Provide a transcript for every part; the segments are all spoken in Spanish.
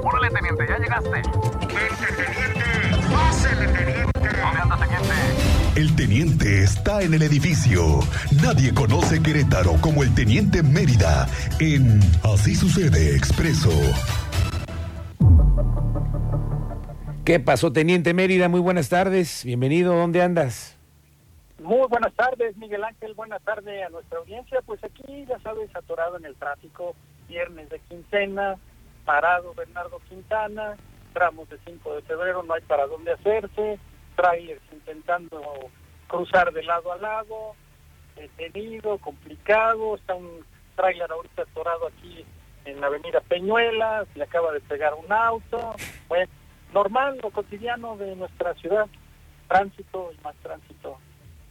Órale, teniente, ya llegaste. Vente, teniente. Pásele, teniente. ¿Dónde anda, teniente? El teniente está en el edificio. Nadie conoce Querétaro como el teniente Mérida en Así sucede expreso. ¿Qué pasó, Teniente Mérida? Muy buenas tardes. Bienvenido. ¿Dónde andas? Muy buenas tardes, Miguel Ángel. Buenas tardes a nuestra audiencia. Pues aquí, ya sabes, atorado en el tráfico, viernes de quincena, parado Bernardo Quintana, tramos de 5 de febrero, no hay para dónde hacerse, trailers intentando cruzar de lado a lado, detenido, complicado, está un trailer ahorita atorado aquí en la avenida Peñuelas, le acaba de pegar un auto, bueno, normal, lo cotidiano de nuestra ciudad, tránsito y más tránsito.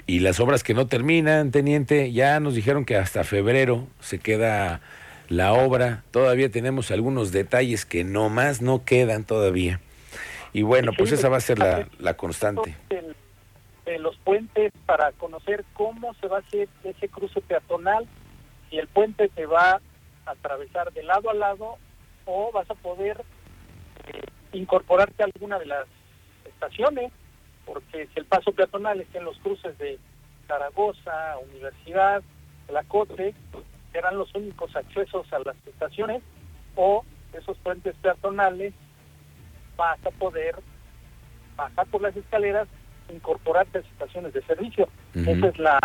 Y las obras que no terminan, Teniente, ya nos dijeron que hasta febrero se queda la obra. Todavía tenemos algunos detalles que no más no quedan todavía. Y bueno, pues esa va a ser la, la constante. De, los puentes para conocer cómo se va a hacer ese cruce peatonal, si el puente te va a atravesar de lado a lado o vas a poder eh, incorporarte a alguna de las estaciones, porque si el paso peatonal está en los cruces de Zaragoza, Universidad, La Cote, serán los únicos accesos a las estaciones, o esos puentes peatonales vas a poder bajar por las escaleras, incorporarte a las estaciones de servicio. Ujú. Esa es la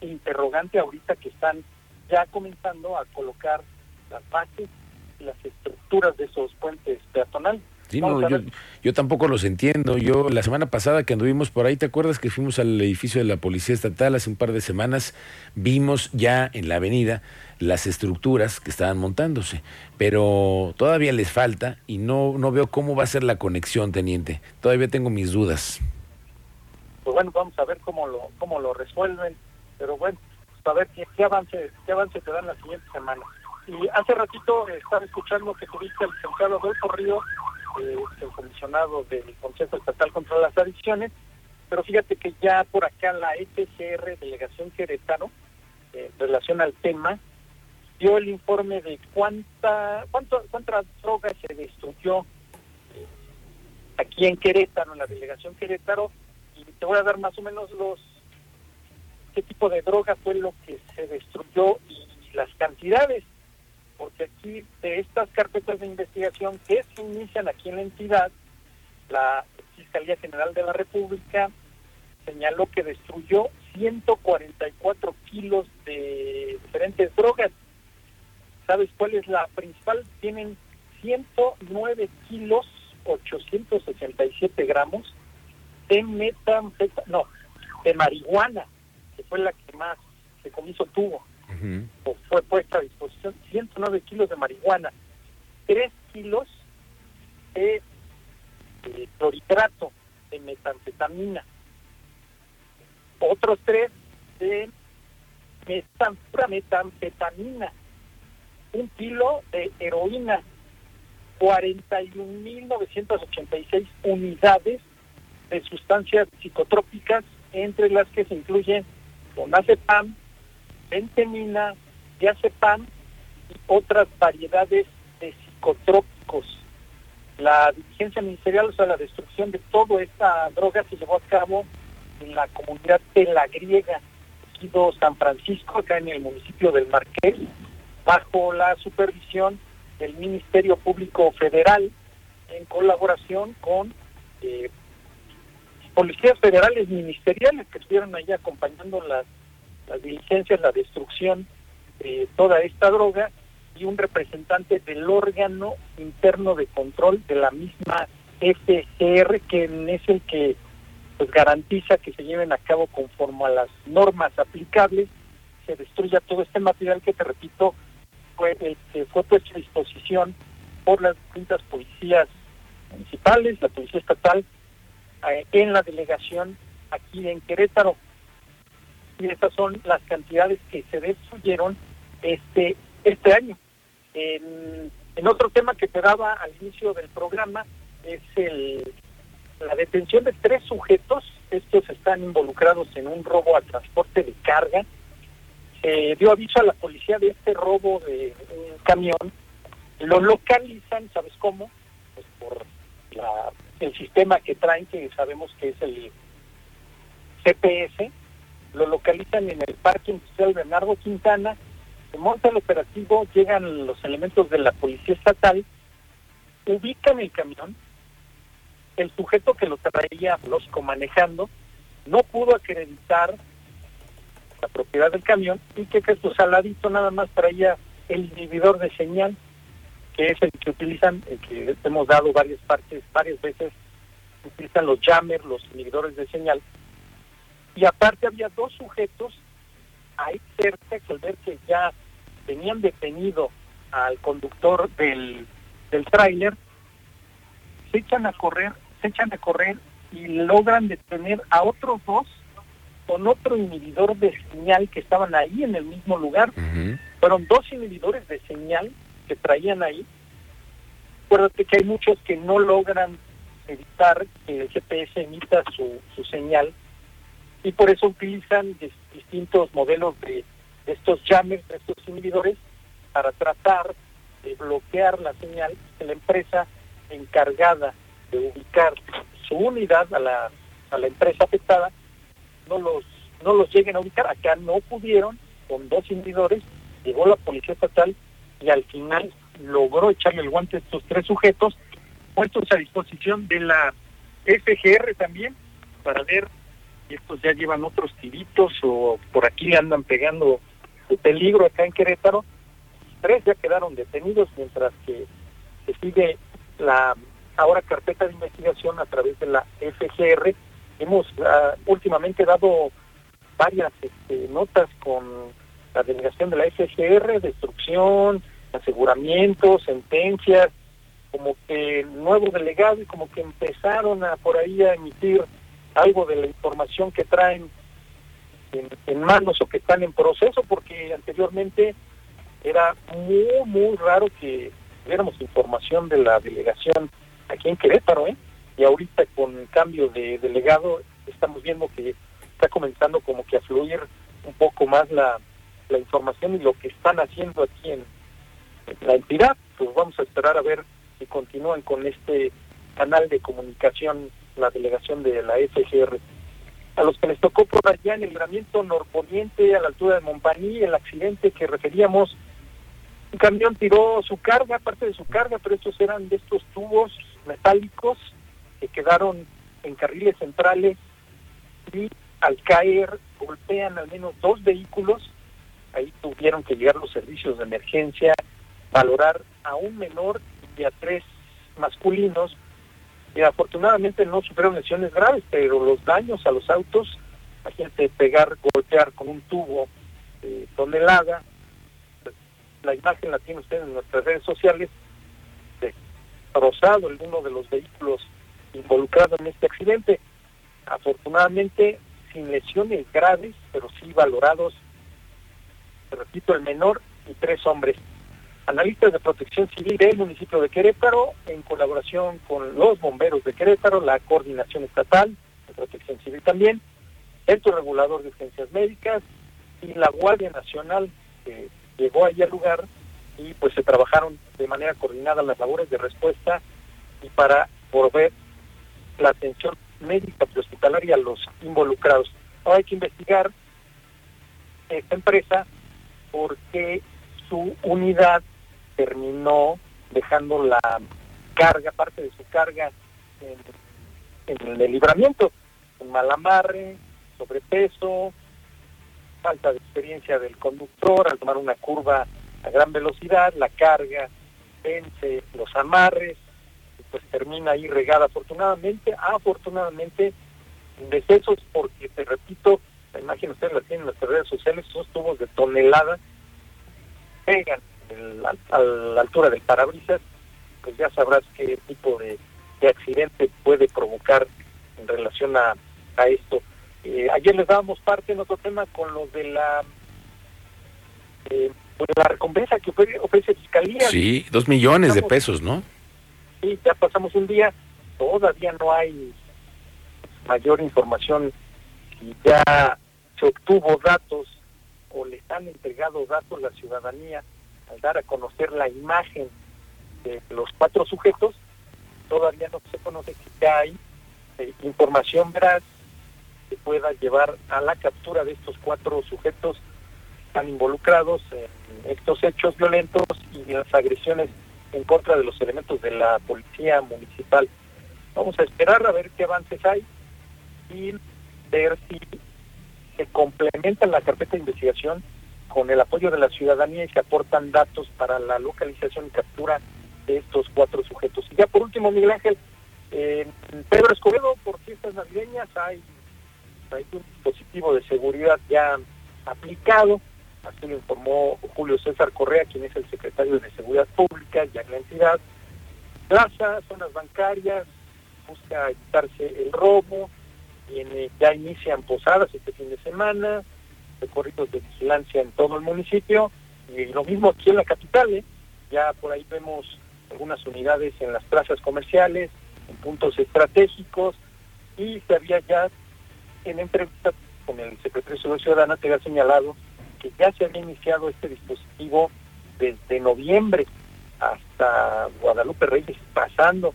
interrogante ahorita que están ya comenzando a colocar las bases y las estructuras de esos puentes peatonales. Sí, no, yo, yo tampoco los entiendo. Yo la semana pasada que anduvimos por ahí, ¿te acuerdas que fuimos al edificio de la Policía Estatal hace un par de semanas? Vimos ya en la avenida las estructuras que estaban montándose, pero todavía les falta y no, no veo cómo va a ser la conexión, teniente. Todavía tengo mis dudas. pues bueno, vamos a ver cómo lo cómo lo resuelven, pero bueno, pues a ver qué, qué avance qué avance te dan la siguiente semana. Y hace ratito estaba escuchando que tuviste al licenciado Adolfo Río, el comisionado del Consejo Estatal contra las Adicciones, pero fíjate que ya por acá la EPCR, Delegación Querétaro, eh, en relación al tema, dio el informe de cuánta, cuánto, cuántas drogas se destruyó eh, aquí en Querétaro, en la Delegación Querétaro, y te voy a dar más o menos los qué tipo de droga fue lo que se destruyó y las cantidades porque aquí de estas carpetas de investigación que se inician aquí en la entidad la Fiscalía General de la República señaló que destruyó 144 kilos de diferentes drogas ¿sabes cuál es la principal? tienen 109 kilos 867 gramos de metanfetamina, no, de marihuana, que fue la que más se comiso tuvo, fue puesta a disposición, 109 kilos de marihuana, 3 kilos de, de clorhidrato de metanfetamina, otros 3 de metan, pura metanfetamina, un kilo de heroína, 41.986 unidades de sustancias psicotrópicas, entre las que se incluyen clonazepam, pentemina, diazepam y otras variedades de psicotrópicos. La diligencia ministerial, o sea, la destrucción de toda esta droga se llevó a cabo en la comunidad de la Griega, Ejido San Francisco, acá en el municipio del Marqués, bajo la supervisión del Ministerio Público Federal, en colaboración con eh, policías federales ministeriales que estuvieron ahí acompañando las, las diligencias, la destrucción de toda esta droga y un representante del órgano interno de control de la misma FCR, que es el que pues garantiza que se lleven a cabo conforme a las normas aplicables, se destruya todo este material que te repito fue fue puesto a disposición por las distintas policías municipales, la policía estatal, eh, en la delegación aquí en Querétaro. Y estas son las cantidades que se destruyeron este este año. En, otro tema que te daba al inicio del programa es el la detención de tres sujetos, estos están involucrados en un robo a transporte de carga. Se dio aviso a la policía de este robo de un camión, lo localizan, ¿sabes cómo? la- el sistema que traen, que sabemos que es el CPS, lo localizan en el Parque Industrial Bernardo Quintana, se monta el operativo, llegan los elementos de la Policía Estatal, ubican el camión, el sujeto que lo traía lógico manejando no pudo acreditar la propiedad del camión y que que pues al ladito nada más traía el inhibidor de señal que es el que utilizan, el que hemos dado varias partes, varias veces, utilizan los jammers, los inhibidores de señal. Y aparte había dos sujetos ahí cerca que al ver que ya tenían detenido al conductor del, del tráiler, se echan a correr, se echan a correr y logran detener a otros dos con otro inhibidor de señal que estaban ahí en el mismo lugar. Fueron dos inhibidores de señal que traían ahí. Acuérdate que hay muchos que no logran evitar que el GPS emita su, su señal y por eso utilizan dis- distintos modelos de, de estos jammers, de estos inhibidores, para tratar de bloquear la señal que la empresa encargada de ubicar su unidad a la, a la empresa afectada no los no los lleguen a ubicar. Acá no pudieron, con dos inhibidores, llegó la policía estatal y al final logró echarle el guante a estos tres sujetos, puestos a disposición de la FGR también, para ver si estos ya llevan otros tiritos o por aquí andan pegando de peligro acá en Querétaro. Tres ya quedaron detenidos, mientras que se sigue la ahora carpeta de investigación a través de la FGR. Hemos ah, últimamente dado varias este, notas con la delegación de la FGR, destrucción, aseguramientos, sentencias, como que el nuevo delegado y como que empezaron a por ahí a emitir algo de la información que traen en, manos o que están en proceso, porque anteriormente era muy, muy raro que tuviéramos información de la delegación aquí en Querétaro, ¿eh? Y ahorita con cambio de delegado estamos viendo que está comenzando como que a fluir un poco más la, la información y lo que están haciendo aquí en la entidad. Pues vamos a esperar a ver si continúan con este canal de comunicación la delegación de la FGR. A los que les tocó por allá en el libramiento norponiente a la altura de Montpaní, el accidente que referíamos, un camión tiró su carga, parte de su carga, pero estos eran de estos tubos metálicos que quedaron en carriles centrales y al caer golpean al menos dos vehículos. Ahí tuvieron que llegar los servicios de emergencia, valorar a un menor y a tres masculinos. Y afortunadamente no sufrieron lesiones graves, pero los daños a los autos, imagínate pegar, golpear con un tubo de tonelada, la imagen la tiene usted en nuestras redes sociales, destrozado el uno de los vehículos involucrados en este accidente. Afortunadamente, sin lesiones graves, pero sí valorados, repito, el menor y tres hombres. Analistas de protección civil del municipio de Querétaro, en colaboración con los bomberos de Querétaro, la coordinación estatal de protección civil también, Centro Regulador de Urgencias Médicas y la Guardia Nacional que llegó allí al lugar y pues se trabajaron de manera coordinada las labores de respuesta y para volver la atención médica y hospitalaria a los involucrados. Ahora hay que investigar esta empresa porque su unidad terminó dejando la carga, parte de su carga en, en el libramiento, un mal amarre, sobrepeso, falta de experiencia del conductor al tomar una curva a gran velocidad, la carga vence los amarres, pues termina ahí regada. Afortunadamente, afortunadamente en decesos porque te repito, la imagen ustedes la tienen en las redes sociales, esos tubos de tonelada pegan el- a, a la altura del parabrisas, pues ya sabrás qué tipo de, de accidente puede provocar en relación a, a esto. Eh, ayer les dábamos parte en otro tema con los de la eh, pues, la recompensa que ofrece, ofrece Fiscalía. Sí, dos millones de pesos, ¿no? Sí, ya pasamos un día, todavía no hay mayor información y ya se obtuvo datos o les han entregado datos a la ciudadanía al dar a conocer la imagen de los cuatro sujetos, todavía no se conoce si hay eh, información veraz que pueda llevar a la captura de estos cuatro sujetos están involucrados en estos hechos violentos y las agresiones en contra de los elementos de la policía municipal. Vamos a esperar a ver qué avances hay y ver si se complementa la carpeta de investigación con el apoyo de la ciudadanía y se aportan datos para la localización y captura de estos cuatro sujetos. Y ya por último, Miguel Ángel, en Pedro Escobedo, por fiestas navideñas, hay, un dispositivo de seguridad ya aplicado, así lo informó Julio César Correa, quien es el secretario de Seguridad Pública ya en la entidad. Plaza, zonas bancarias, busca evitarse el robo, ya inician posadas este fin de semana, recorridos de vigilancia en todo el municipio, y lo mismo aquí en la capital, ¿eh? ya por ahí vemos algunas unidades en las plazas comerciales, en puntos estratégicos, y se había ya en entrevista con el secretario de Seguridad Ciudadana, te había señalado que ya se había iniciado este dispositivo desde noviembre hasta Guadalupe Reyes, pasando,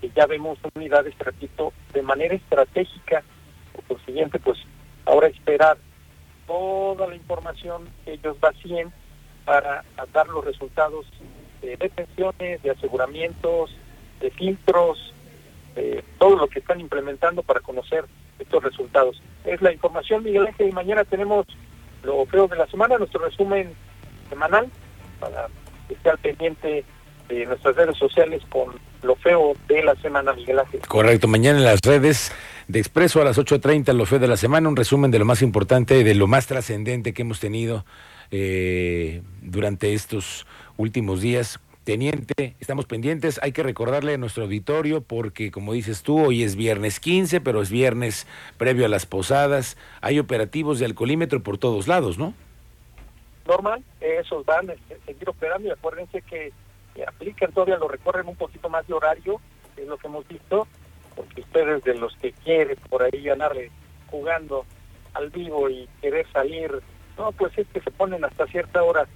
que ya vemos unidades, repito, de manera estratégica, por consiguiente, pues ahora esperar toda la información que ellos vacíen para dar los resultados de detenciones, de aseguramientos, de filtros, de todo lo que están implementando para conocer estos resultados. Es la información, Miguel Ángel, y mañana tenemos lo feo de la semana, nuestro resumen semanal, para que esté al pendiente de nuestras redes sociales con lo feo de la semana, Miguel Ángel. Correcto, mañana en las redes de Expreso a las 8.30, lo feo de la semana, un resumen de lo más importante, de lo más trascendente que hemos tenido eh, durante estos últimos días. Teniente, estamos pendientes, hay que recordarle a nuestro auditorio porque como dices tú, hoy es viernes 15, pero es viernes previo a las posadas, hay operativos de alcoholímetro por todos lados, ¿no? Normal, esos van a seguir operando y acuérdense que aplican todavía, lo recorren un poquito más de horario, es lo que hemos visto, porque ustedes de los que quieren por ahí ganarle jugando al vivo y querer salir, no, pues es que se ponen hasta cierta hora.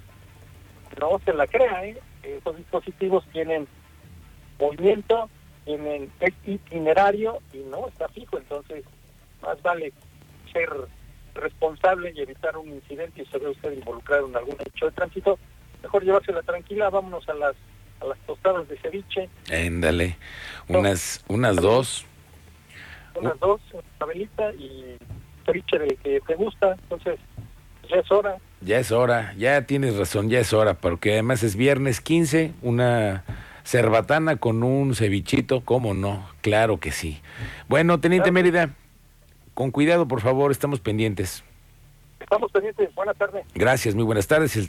No se la crea, ¿eh? Esos dispositivos tienen movimiento, tienen itinerario y no está fijo, entonces más vale ser responsable y evitar un incidente y se ve usted involucrado en algún hecho de tránsito, mejor llevársela tranquila, vámonos a las a las tostadas de ceviche. Éndale, unas, unas dos. Unas dos, una velita y ceviche de que te gusta, entonces ya es hora. Ya es hora, ya tienes razón, ya es hora, porque además es viernes 15, una cerbatana con un cevichito, ¿cómo no? Claro que sí. Bueno, Teniente Mérida, con cuidado, por favor, estamos pendientes. Estamos pendientes, buenas tardes. Gracias, muy buenas tardes. El